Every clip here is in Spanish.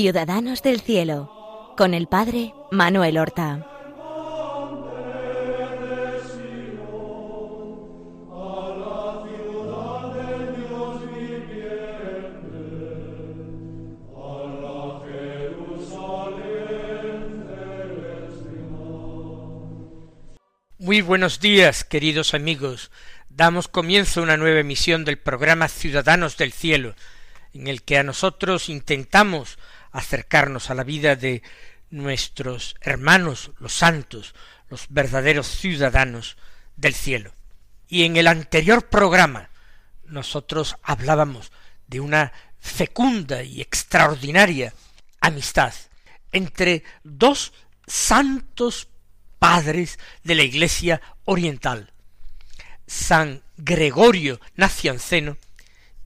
Ciudadanos del Cielo, con el Padre Manuel Horta. Muy buenos días, queridos amigos. Damos comienzo a una nueva emisión del programa Ciudadanos del Cielo, en el que a nosotros intentamos acercarnos a la vida de nuestros hermanos, los santos, los verdaderos ciudadanos del cielo. Y en el anterior programa nosotros hablábamos de una fecunda y extraordinaria amistad entre dos santos padres de la Iglesia oriental, San Gregorio Nacianceno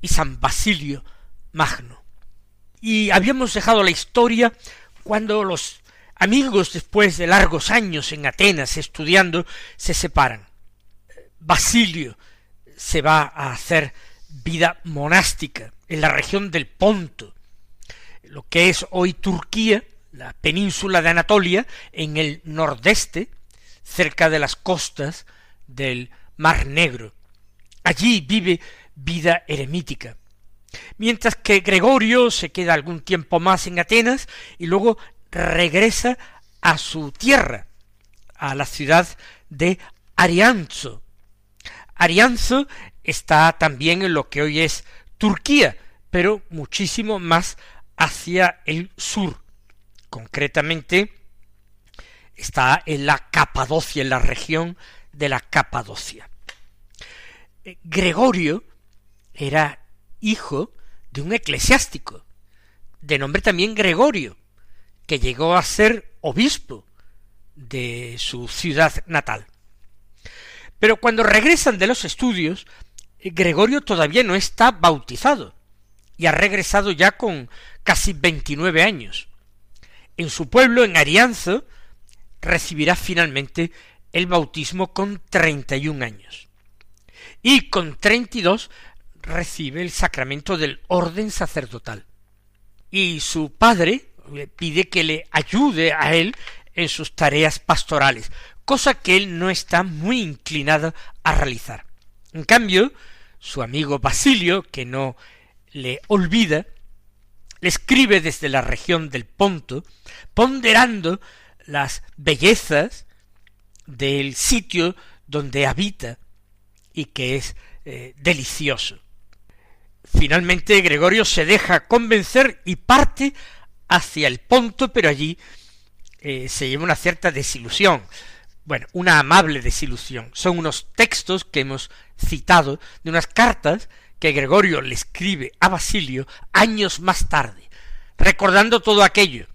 y San Basilio Magno. Y habíamos dejado la historia cuando los amigos, después de largos años en Atenas estudiando, se separan. Basilio se va a hacer vida monástica en la región del Ponto, lo que es hoy Turquía, la península de Anatolia, en el nordeste, cerca de las costas del Mar Negro. Allí vive vida eremítica. Mientras que Gregorio se queda algún tiempo más en Atenas y luego regresa a su tierra, a la ciudad de Arianzo. Arianzo está también en lo que hoy es Turquía, pero muchísimo más hacia el sur, concretamente está en la Capadocia, en la región de la Capadocia. Eh, Gregorio era hijo de un eclesiástico, de nombre también Gregorio, que llegó a ser obispo de su ciudad natal. Pero cuando regresan de los estudios, Gregorio todavía no está bautizado, y ha regresado ya con casi veintinueve años en su pueblo, en Arianzo, recibirá finalmente el bautismo con treinta y un años. Y con treinta y dos recibe el sacramento del orden sacerdotal. Y su padre le pide que le ayude a él en sus tareas pastorales, cosa que él no está muy inclinado a realizar. En cambio, su amigo Basilio, que no le olvida, le escribe desde la región del Ponto, ponderando las bellezas del sitio donde habita y que es eh, delicioso. Finalmente Gregorio se deja convencer y parte hacia el Ponto, pero allí eh, se lleva una cierta desilusión. Bueno, una amable desilusión. Son unos textos que hemos citado de unas cartas que Gregorio le escribe a Basilio años más tarde, recordando todo aquello.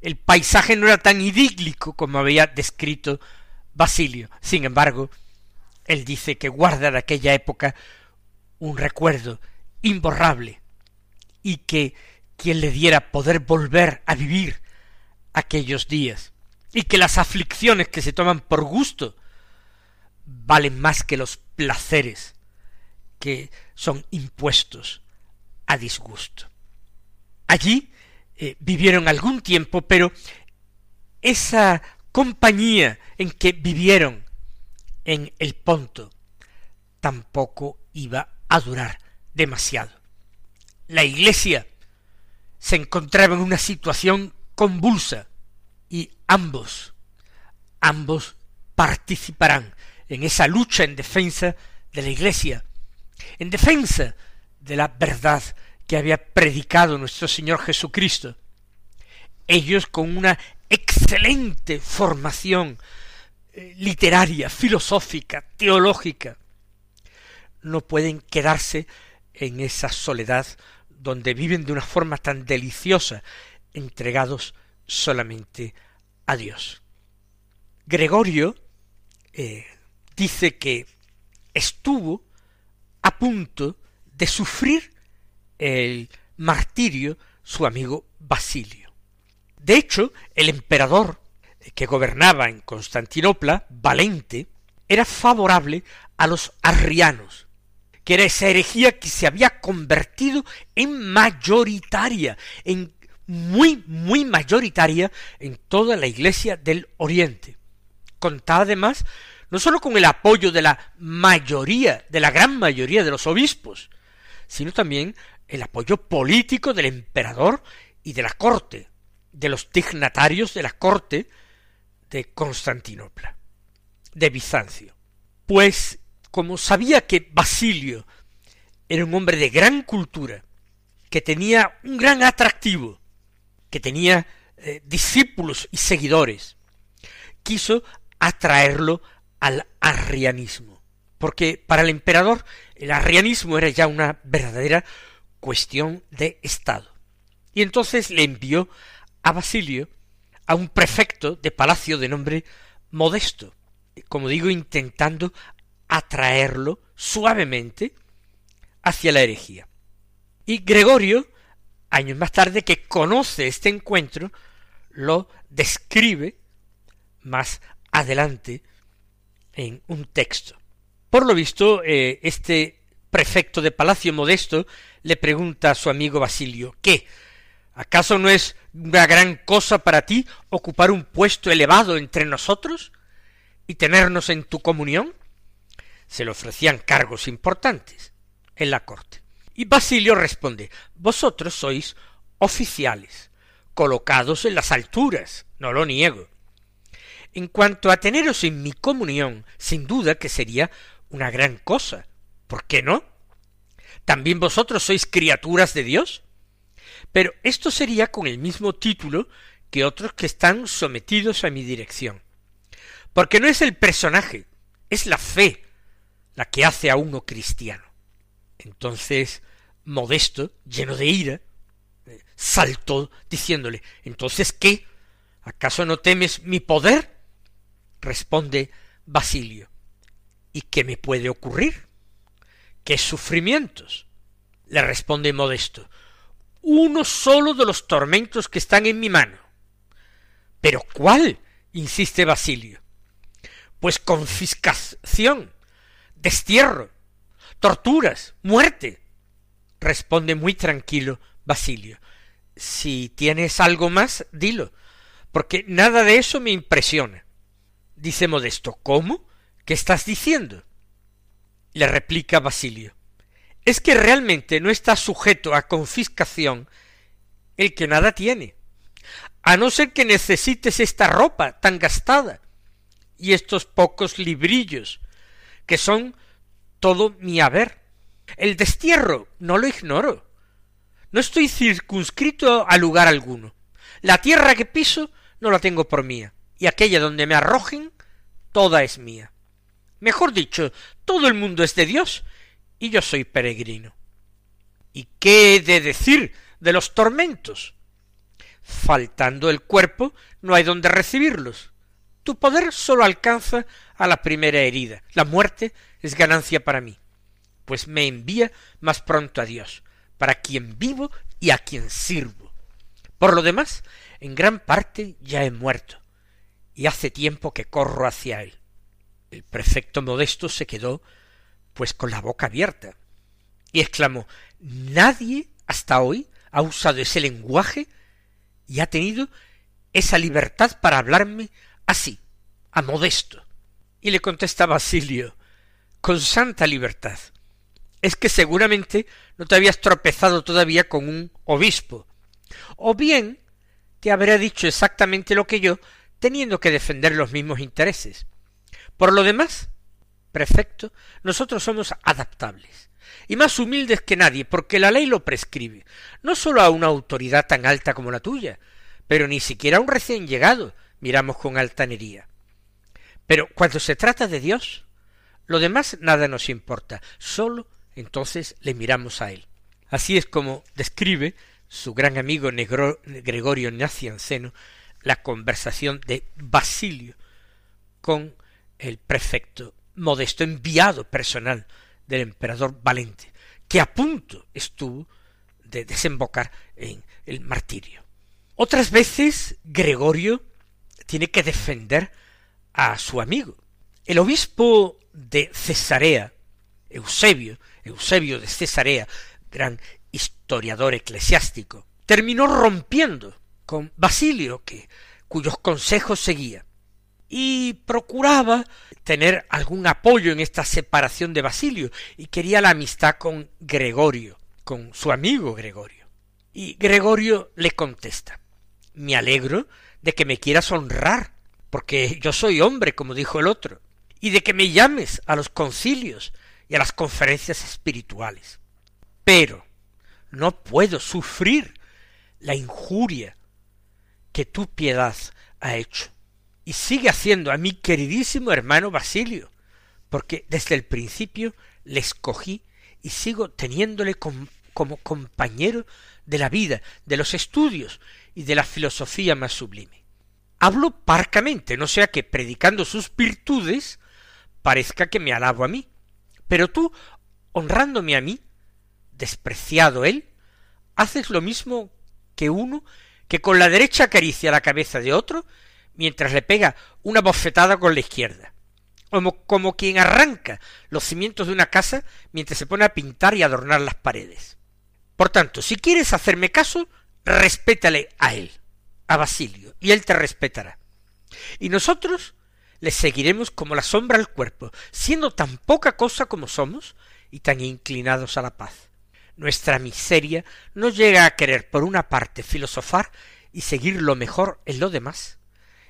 El paisaje no era tan idílico como había descrito Basilio. Sin embargo, él dice que guarda de aquella época un recuerdo imborrable y que quien le diera poder volver a vivir aquellos días y que las aflicciones que se toman por gusto valen más que los placeres que son impuestos a disgusto. Allí eh, vivieron algún tiempo, pero esa compañía en que vivieron en el Ponto tampoco iba a durar demasiado. La iglesia se encontraba en una situación convulsa y ambos, ambos participarán en esa lucha en defensa de la iglesia en defensa de la verdad que había predicado nuestro Señor Jesucristo. Ellos con una excelente formación eh, literaria, filosófica, teológica, no pueden quedarse en esa soledad donde viven de una forma tan deliciosa, entregados solamente a Dios. Gregorio eh, dice que estuvo a punto de sufrir el martirio su amigo Basilio. De hecho, el emperador que gobernaba en Constantinopla, Valente, era favorable a los arrianos, que era esa herejía que se había convertido en mayoritaria, en muy, muy mayoritaria en toda la Iglesia del Oriente. Contaba además no sólo con el apoyo de la mayoría, de la gran mayoría de los obispos, sino también el apoyo político del emperador y de la corte, de los dignatarios de la corte de Constantinopla, de Bizancio. Pues como sabía que Basilio era un hombre de gran cultura, que tenía un gran atractivo, que tenía eh, discípulos y seguidores, quiso atraerlo al arrianismo, porque para el emperador el arrianismo era ya una verdadera cuestión de Estado. Y entonces le envió a Basilio a un prefecto de palacio de nombre Modesto, como digo, intentando atraerlo suavemente hacia la herejía. Y Gregorio, años más tarde, que conoce este encuentro, lo describe más adelante en un texto. Por lo visto, eh, este prefecto de Palacio Modesto le pregunta a su amigo Basilio, ¿qué? ¿Acaso no es una gran cosa para ti ocupar un puesto elevado entre nosotros y tenernos en tu comunión? Se le ofrecían cargos importantes en la corte. Y Basilio responde, vosotros sois oficiales, colocados en las alturas, no lo niego, en cuanto a teneros en mi comunión, sin duda que sería una gran cosa. ¿Por qué no? ¿También vosotros sois criaturas de Dios? Pero esto sería con el mismo título que otros que están sometidos a mi dirección. Porque no es el personaje, es la fe la que hace a uno cristiano. Entonces, Modesto, lleno de ira, eh, saltó diciéndole, ¿entonces qué? ¿Acaso no temes mi poder? responde Basilio. ¿Y qué me puede ocurrir? ¿Qué sufrimientos? le responde Modesto. Uno solo de los tormentos que están en mi mano. ¿Pero cuál? insiste Basilio. Pues confiscación, destierro, torturas, muerte. responde muy tranquilo Basilio. Si tienes algo más, dilo, porque nada de eso me impresiona. Dice Modesto, ¿cómo? ¿Qué estás diciendo? Le replica Basilio. Es que realmente no está sujeto a confiscación el que nada tiene, a no ser que necesites esta ropa tan gastada y estos pocos librillos, que son todo mi haber. El destierro no lo ignoro. No estoy circunscrito a lugar alguno. La tierra que piso no la tengo por mía y aquella donde me arrojen, toda es mía. Mejor dicho, todo el mundo es de Dios y yo soy peregrino. ¿Y qué he de decir de los tormentos? Faltando el cuerpo, no hay donde recibirlos. Tu poder sólo alcanza a la primera herida. La muerte es ganancia para mí, pues me envía más pronto a Dios, para quien vivo y a quien sirvo. Por lo demás, en gran parte ya he muerto, y hace tiempo que corro hacia él. El prefecto modesto se quedó pues con la boca abierta y exclamó Nadie hasta hoy ha usado ese lenguaje y ha tenido esa libertad para hablarme así, a modesto. Y le contesta Basilio con santa libertad. Es que seguramente no te habías tropezado todavía con un obispo. O bien te habrá dicho exactamente lo que yo, teniendo que defender los mismos intereses. Por lo demás, prefecto, nosotros somos adaptables y más humildes que nadie, porque la ley lo prescribe, no sólo a una autoridad tan alta como la tuya, pero ni siquiera a un recién llegado miramos con altanería. Pero cuando se trata de Dios, lo demás nada nos importa, sólo entonces le miramos a Él. Así es como describe su gran amigo Gregorio Nacianceno la conversación de Basilio con el prefecto modesto enviado personal del emperador Valente, que a punto estuvo de desembocar en el martirio. Otras veces Gregorio tiene que defender a su amigo. El obispo de Cesarea, Eusebio, Eusebio de Cesarea, gran historiador eclesiástico, terminó rompiendo con Basilio, que, cuyos consejos seguía, y procuraba tener algún apoyo en esta separación de Basilio, y quería la amistad con Gregorio, con su amigo Gregorio. Y Gregorio le contesta Me alegro de que me quieras honrar, porque yo soy hombre, como dijo el otro, y de que me llames a los concilios y a las conferencias espirituales. Pero no puedo sufrir la injuria que tu piedad ha hecho. Y sigue haciendo a mi queridísimo hermano Basilio, porque desde el principio le escogí y sigo teniéndole como compañero de la vida, de los estudios y de la filosofía más sublime. Hablo parcamente, no sea que predicando sus virtudes parezca que me alabo a mí. Pero tú, honrándome a mí, despreciado él, haces lo mismo que uno que con la derecha acaricia la cabeza de otro mientras le pega una bofetada con la izquierda, como, como quien arranca los cimientos de una casa mientras se pone a pintar y adornar las paredes. Por tanto, si quieres hacerme caso, respétale a él, a Basilio, y él te respetará. Y nosotros le seguiremos como la sombra al cuerpo, siendo tan poca cosa como somos y tan inclinados a la paz. Nuestra miseria no llega a querer por una parte filosofar y seguir lo mejor en lo demás,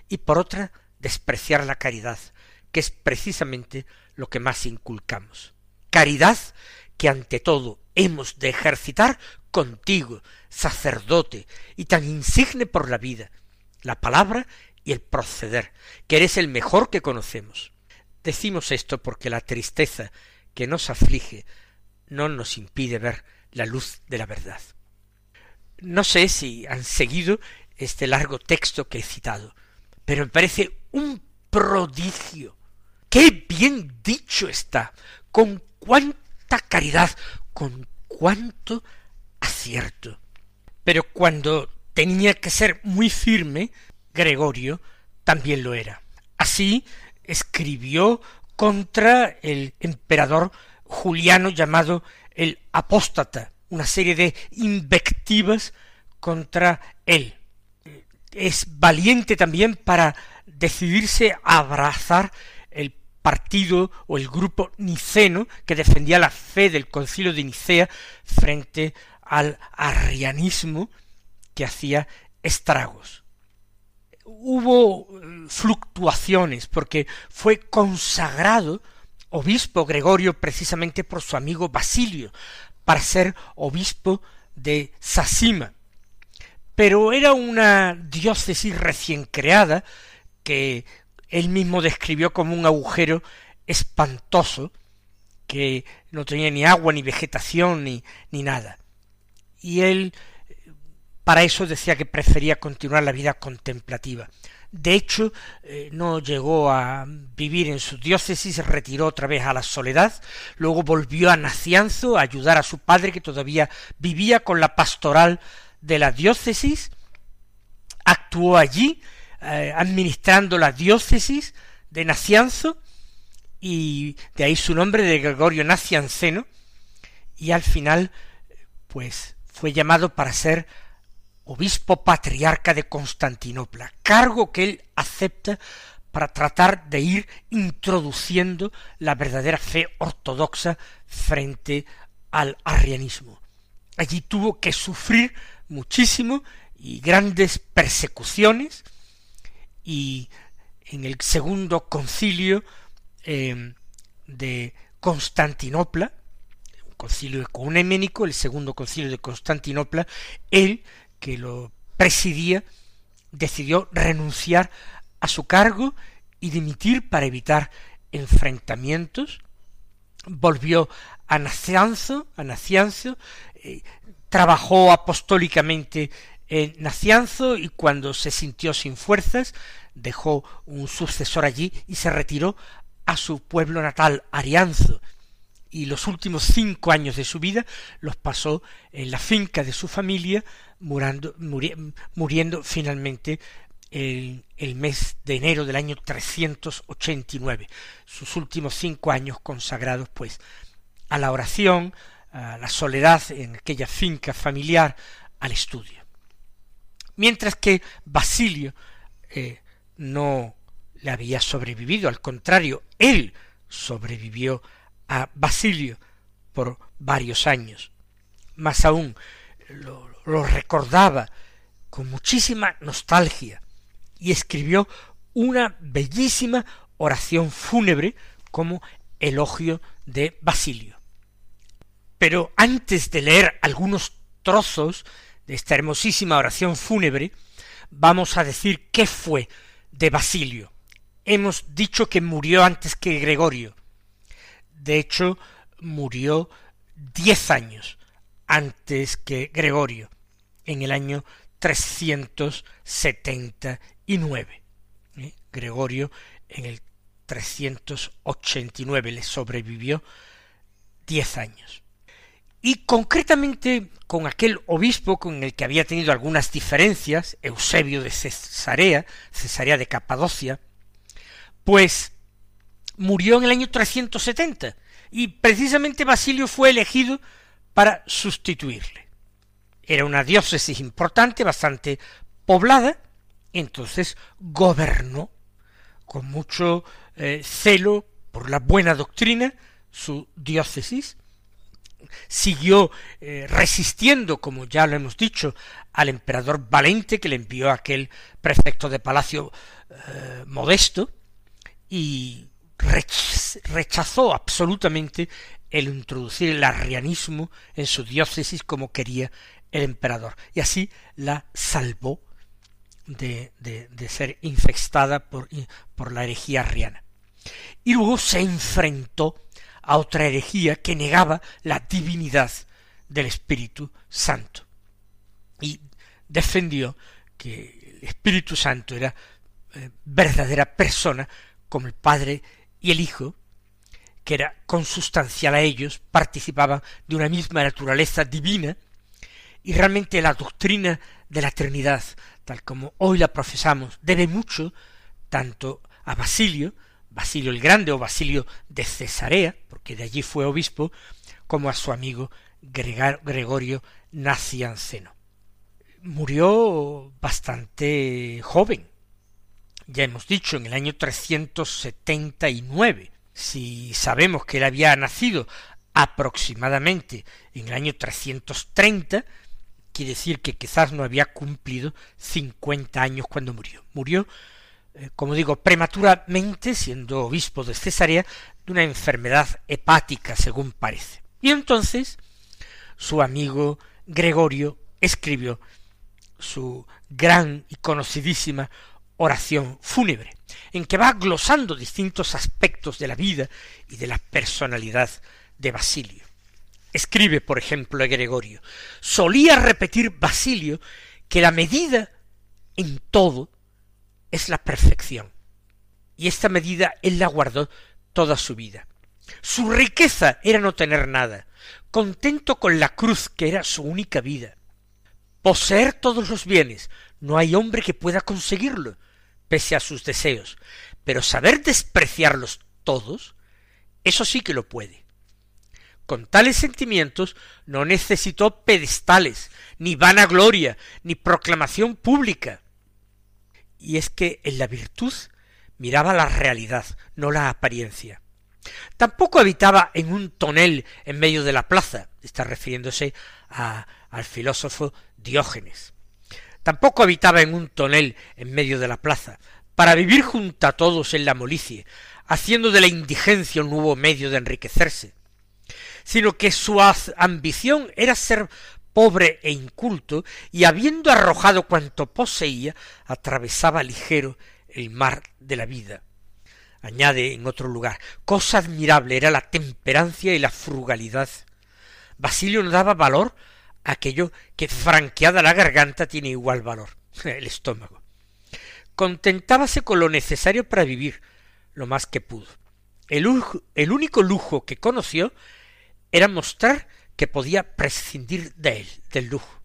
y por otra despreciar la caridad, que es precisamente lo que más inculcamos. Caridad que ante todo hemos de ejercitar contigo, sacerdote, y tan insigne por la vida, la palabra y el proceder, que eres el mejor que conocemos. Decimos esto porque la tristeza que nos aflige no nos impide ver la luz de la verdad. No sé si han seguido este largo texto que he citado, pero me parece un prodigio. ¡Qué bien dicho está! con cuánta caridad, con cuánto acierto. Pero cuando tenía que ser muy firme, Gregorio también lo era. Así escribió contra el emperador Juliano llamado el apóstata, una serie de invectivas contra él. Es valiente también para decidirse a abrazar el partido o el grupo niceno que defendía la fe del concilio de Nicea frente al arrianismo que hacía estragos. Hubo eh, fluctuaciones porque fue consagrado obispo Gregorio precisamente por su amigo Basilio para ser obispo de Sasima. Pero era una diócesis recién creada que él mismo describió como un agujero espantoso, que no tenía ni agua, ni vegetación, ni, ni nada. Y él para eso decía que prefería continuar la vida contemplativa. De hecho, eh, no llegó a vivir en su diócesis, se retiró otra vez a la soledad, luego volvió a Nacianzo a ayudar a su padre que todavía vivía con la pastoral de la diócesis, actuó allí eh, administrando la diócesis de Nacianzo y de ahí su nombre de Gregorio Nacianceno y al final pues fue llamado para ser obispo patriarca de Constantinopla, cargo que él acepta para tratar de ir introduciendo la verdadera fe ortodoxa frente al arrianismo. Allí tuvo que sufrir muchísimo y grandes persecuciones, y en el segundo concilio em, de Constantinopla, concilio ecuménico, el segundo concilio de Constantinopla, él, que lo presidía, decidió renunciar a su cargo y dimitir para evitar enfrentamientos, volvió a Nacianzo, a Nacianzo, eh, trabajó apostólicamente en Nacianzo y cuando se sintió sin fuerzas dejó un sucesor allí y se retiró a su pueblo natal, Arianzo, y los últimos cinco años de su vida los pasó en la finca de su familia, muriendo, muriendo finalmente el, el, mes de enero del año 389, sus últimos cinco años consagrados pues a la oración, a la soledad en aquella finca familiar, al estudio. mientras que Basilio eh, no le había sobrevivido, al contrario, él sobrevivió a Basilio por varios años. Más aún, lo, recordaba con muchísima nostalgia y escribió una bellísima oración fúnebre como elogio de Basilio. Pero antes de leer algunos trozos de esta hermosísima oración fúnebre, vamos a decir qué fue de Basilio. Hemos dicho que murió antes que Gregorio. De hecho, murió diez años antes que Gregorio, en el año 379. ¿Eh? Gregorio en el 389 le sobrevivió diez años. Y concretamente con aquel obispo con el que había tenido algunas diferencias, Eusebio de Cesarea, Cesarea de Capadocia, pues murió en el año 370 y precisamente Basilio fue elegido para sustituirle. Era una diócesis importante, bastante poblada, entonces gobernó con mucho eh, celo por la buena doctrina su diócesis, siguió eh, resistiendo, como ya lo hemos dicho, al emperador Valente que le envió aquel prefecto de palacio eh, modesto, y rechazó absolutamente el introducir el arrianismo en su diócesis como quería el emperador, y así la salvó de, de, ser infestada por, por la herejía arriana. Y luego se enfrentó a otra herejía que negaba la divinidad del Espíritu Santo. Y defendió que el Espíritu Santo era eh, verdadera persona como el Padre y el Hijo, que era consustancial a ellos, participaban de una misma naturaleza divina, y realmente la doctrina de la Trinidad, tal como hoy la profesamos, debe mucho tanto a Basilio, Basilio el Grande o Basilio de Cesarea, porque de allí fue obispo, como a su amigo Gregorio Nacianceno. Murió bastante joven, ya hemos dicho, en el año 379. Si sabemos que él había nacido aproximadamente en el año 330, quiere decir que quizás no había cumplido cincuenta años cuando murió. Murió eh, como digo, prematuramente, siendo obispo de Cesarea, de una enfermedad hepática, según parece. Y entonces su amigo Gregorio escribió su gran y conocidísima oración fúnebre, en que va glosando distintos aspectos de la vida y de la personalidad de Basilio. Escribe, por ejemplo, Gregorio, solía repetir Basilio que la medida en todo es la perfección. Y esta medida él la guardó toda su vida. Su riqueza era no tener nada, contento con la cruz que era su única vida. Poseer todos los bienes, no hay hombre que pueda conseguirlo, pese a sus deseos, pero saber despreciarlos todos, eso sí que lo puede. Con tales sentimientos no necesitó pedestales, ni vanagloria, ni proclamación pública, y es que en la virtud miraba la realidad, no la apariencia. Tampoco habitaba en un tonel en medio de la plaza, está refiriéndose al filósofo Diógenes. Tampoco habitaba en un tonel en medio de la plaza, para vivir junto a todos en la molicie, haciendo de la indigencia un nuevo medio de enriquecerse, sino que su ambición era ser pobre e inculto, y habiendo arrojado cuanto poseía, atravesaba ligero el mar de la vida. Añade en otro lugar, cosa admirable era la temperancia y la frugalidad. Basilio no daba valor aquello que franqueada la garganta tiene igual valor, el estómago. Contentábase con lo necesario para vivir, lo más que pudo. El, el único lujo que conoció era mostrar que podía prescindir de él, del lujo.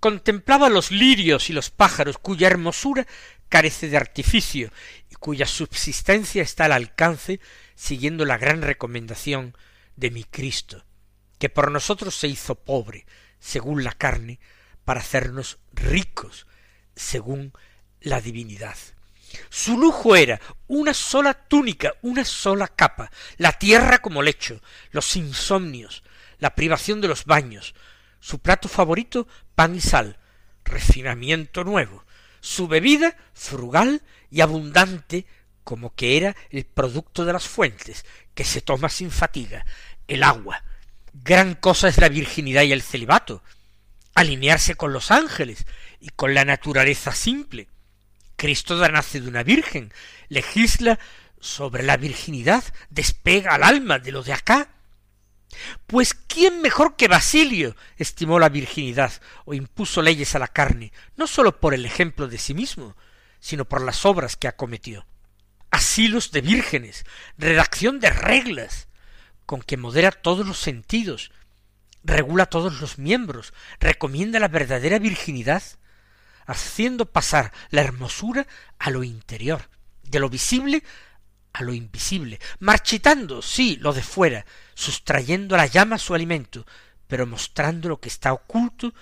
Contemplaba los lirios y los pájaros cuya hermosura carece de artificio y cuya subsistencia está al alcance siguiendo la gran recomendación de mi Cristo, que por nosotros se hizo pobre, según la carne, para hacernos ricos según la divinidad. Su lujo era una sola túnica, una sola capa, la tierra como lecho, los insomnios, la privación de los baños, su plato favorito pan y sal, refinamiento nuevo, su bebida frugal y abundante como que era el producto de las fuentes, que se toma sin fatiga, el agua. Gran cosa es la virginidad y el celibato, alinearse con los ángeles y con la naturaleza simple. Cristo nace de una virgen, legisla sobre la virginidad, despega al alma de lo de acá. Pues ¿quién mejor que Basilio estimó la virginidad o impuso leyes a la carne, no sólo por el ejemplo de sí mismo, sino por las obras que acometió? Asilos de vírgenes, redacción de reglas, con que modera todos los sentidos, regula todos los miembros, recomienda la verdadera virginidad, haciendo pasar la hermosura a lo interior, de lo visible a lo invisible, marchitando, sí, lo de fuera, sustrayendo a la llama su alimento, pero mostrando lo que está oculto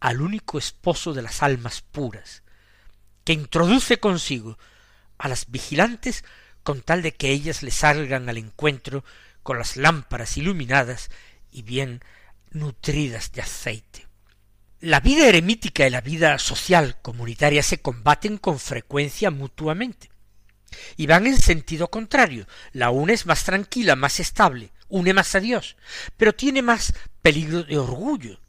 al único esposo de las almas puras, que introduce consigo a las vigilantes con tal de que ellas le salgan al encuentro con las lámparas iluminadas y bien nutridas de aceite. La vida eremítica y la vida social comunitaria se combaten con frecuencia mutuamente y van en sentido contrario. La una es más tranquila, más estable, une más a Dios, pero tiene más peligro de orgullo.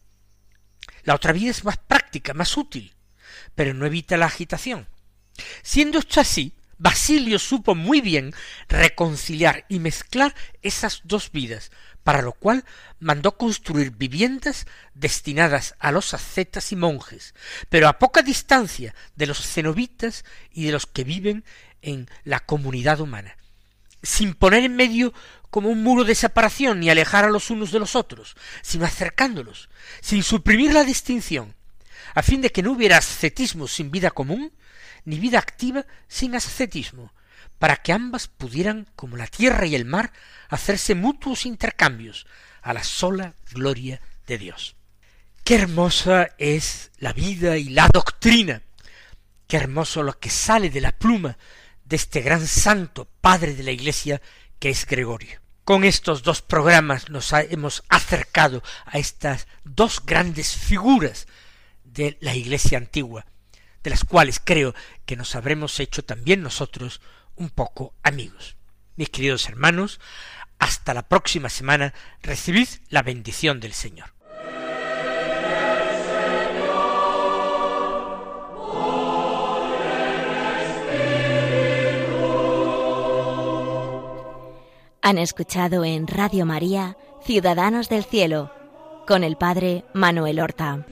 La otra vida es más práctica, más útil, pero no evita la agitación. Siendo esto así, Basilio supo muy bien reconciliar y mezclar esas dos vidas, para lo cual mandó construir viviendas destinadas a los ascetas y monjes, pero a poca distancia de los cenobitas y de los que viven en la comunidad humana, sin poner en medio como un muro de separación ni alejar a los unos de los otros, sino acercándolos, sin suprimir la distinción, a fin de que no hubiera ascetismo sin vida común, ni vida activa sin ascetismo, para que ambas pudieran, como la tierra y el mar, hacerse mutuos intercambios a la sola gloria de Dios. Qué hermosa es la vida y la doctrina, qué hermoso lo que sale de la pluma de este gran santo padre de la Iglesia que es Gregorio. Con estos dos programas nos hemos acercado a estas dos grandes figuras de la Iglesia antigua, de las cuales creo que nos habremos hecho también nosotros un poco amigos. Mis queridos hermanos, hasta la próxima semana recibid la bendición del Señor. Han escuchado en Radio María Ciudadanos del Cielo con el Padre Manuel Horta.